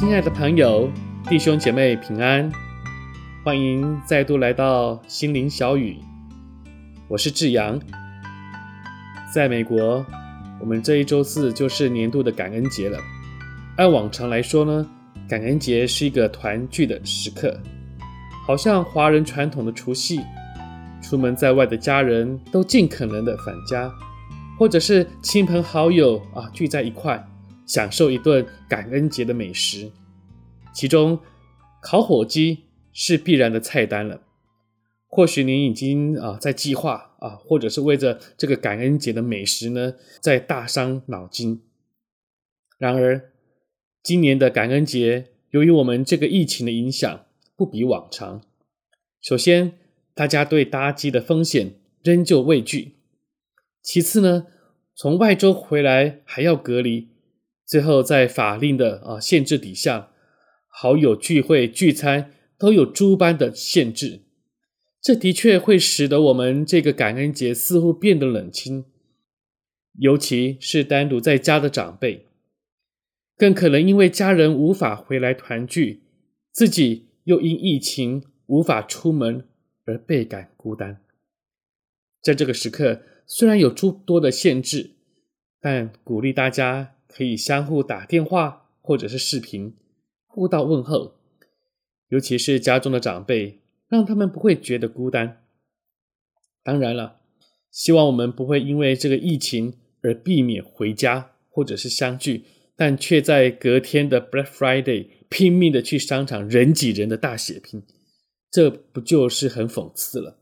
亲爱的朋友、弟兄姐妹平安，欢迎再度来到心灵小语。我是志阳，在美国，我们这一周四就是年度的感恩节了。按往常来说呢，感恩节是一个团聚的时刻，好像华人传统的除夕，出门在外的家人都尽可能的返家，或者是亲朋好友啊聚在一块，享受一顿感恩节的美食，其中烤火鸡是必然的菜单了。或许您已经啊在计划啊，或者是为着这个感恩节的美食呢，在大伤脑筋。然而，今年的感恩节，由于我们这个疫情的影响，不比往常。首先，大家对搭机的风险仍旧畏惧；其次呢，从外州回来还要隔离；最后，在法令的啊限制底下，好友聚会聚餐都有诸般的限制。这的确会使得我们这个感恩节似乎变得冷清，尤其是单独在家的长辈，更可能因为家人无法回来团聚，自己又因疫情无法出门而倍感孤单。在这个时刻，虽然有诸多的限制，但鼓励大家可以相互打电话或者是视频，互道问候，尤其是家中的长辈。让他们不会觉得孤单。当然了，希望我们不会因为这个疫情而避免回家或者是相聚，但却在隔天的 Black Friday 拼命的去商场人挤人的大血拼，这不就是很讽刺了？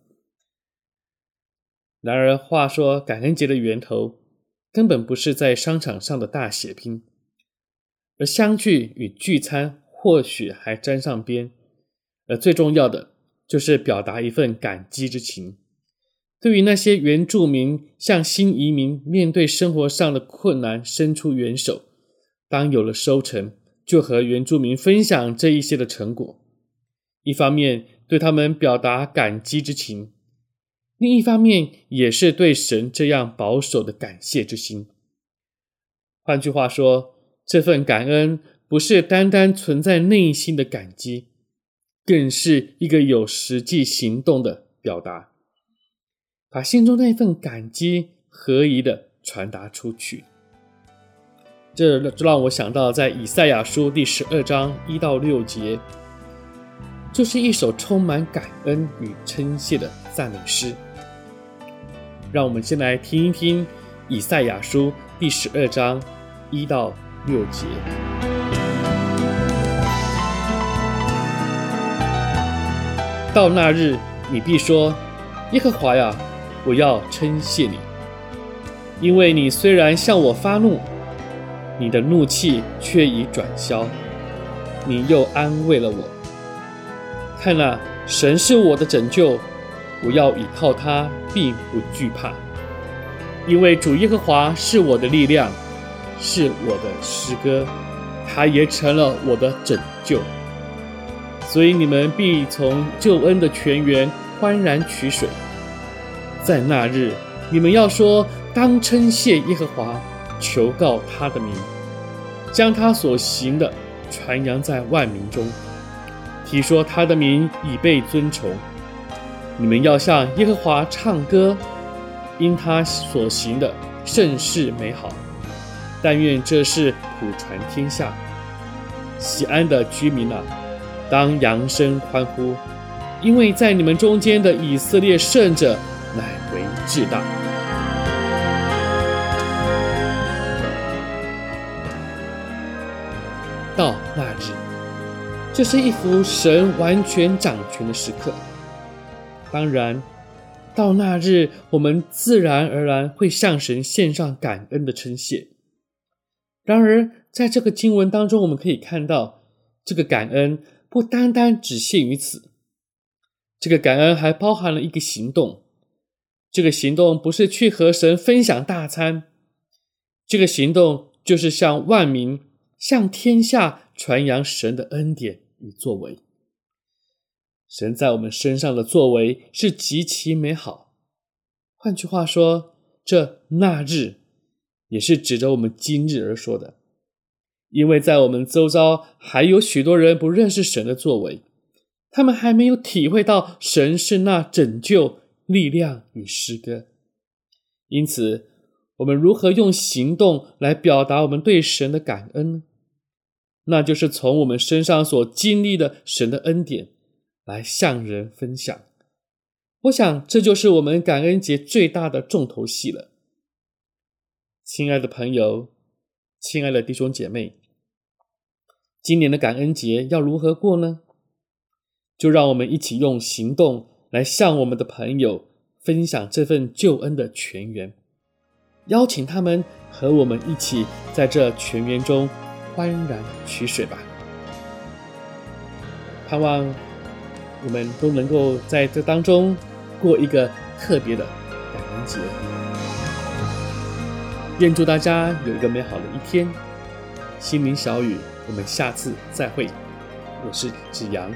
然而，话说感恩节的源头根本不是在商场上的大血拼，而相聚与聚餐或许还沾上边，而最重要的。就是表达一份感激之情，对于那些原住民向新移民面对生活上的困难伸出援手，当有了收成，就和原住民分享这一些的成果。一方面对他们表达感激之情，另一方面也是对神这样保守的感谢之心。换句话说，这份感恩不是单单存在内心的感激。更是一个有实际行动的表达，把心中那份感激合宜的传达出去。这这让我想到，在以赛亚书第十二章一到六节，就是一首充满感恩与称谢的赞美诗。让我们先来听一听以赛亚书第十二章一到六节。到那日，你必说：“耶和华呀，我要称谢你，因为你虽然向我发怒，你的怒气却已转消，你又安慰了我。看哪，神是我的拯救，我要倚靠他，并不惧怕，因为主耶和华是我的力量，是我的诗歌，他也成了我的拯救。”所以你们必从救恩的泉源欢然取水。在那日，你们要说：当称谢耶和华，求告他的名，将他所行的传扬在万民中，提说他的名已被尊崇。你们要向耶和华唱歌，因他所行的甚是美好。但愿这事普传天下。西安的居民啊！当扬声欢呼，因为在你们中间的以色列圣者乃为至大。到那日，这是一幅神完全掌权的时刻。当然，到那日，我们自然而然会向神献上感恩的称谢。然而，在这个经文当中，我们可以看到，这个感恩不单单只限于此，这个感恩还包含了一个行动。这个行动不是去和神分享大餐，这个行动就是向万民、向天下传扬神的恩典与作为。神在我们身上的作为是极其美好。换句话说，这那日也是指着我们今日而说的，因为在我们周遭还有许多人不认识神的作为，他们还没有体会到神是那拯救。力量与诗歌，因此，我们如何用行动来表达我们对神的感恩呢？那就是从我们身上所经历的神的恩典来向人分享。我想，这就是我们感恩节最大的重头戏了。亲爱的朋友，亲爱的弟兄姐妹，今年的感恩节要如何过呢？就让我们一起用行动。来向我们的朋友分享这份救恩的泉源，邀请他们和我们一起在这泉源中欢然取水吧。盼望我们都能够在这当中过一个特别的感恩节。愿祝大家有一个美好的一天。心灵小雨，我们下次再会。我是子阳。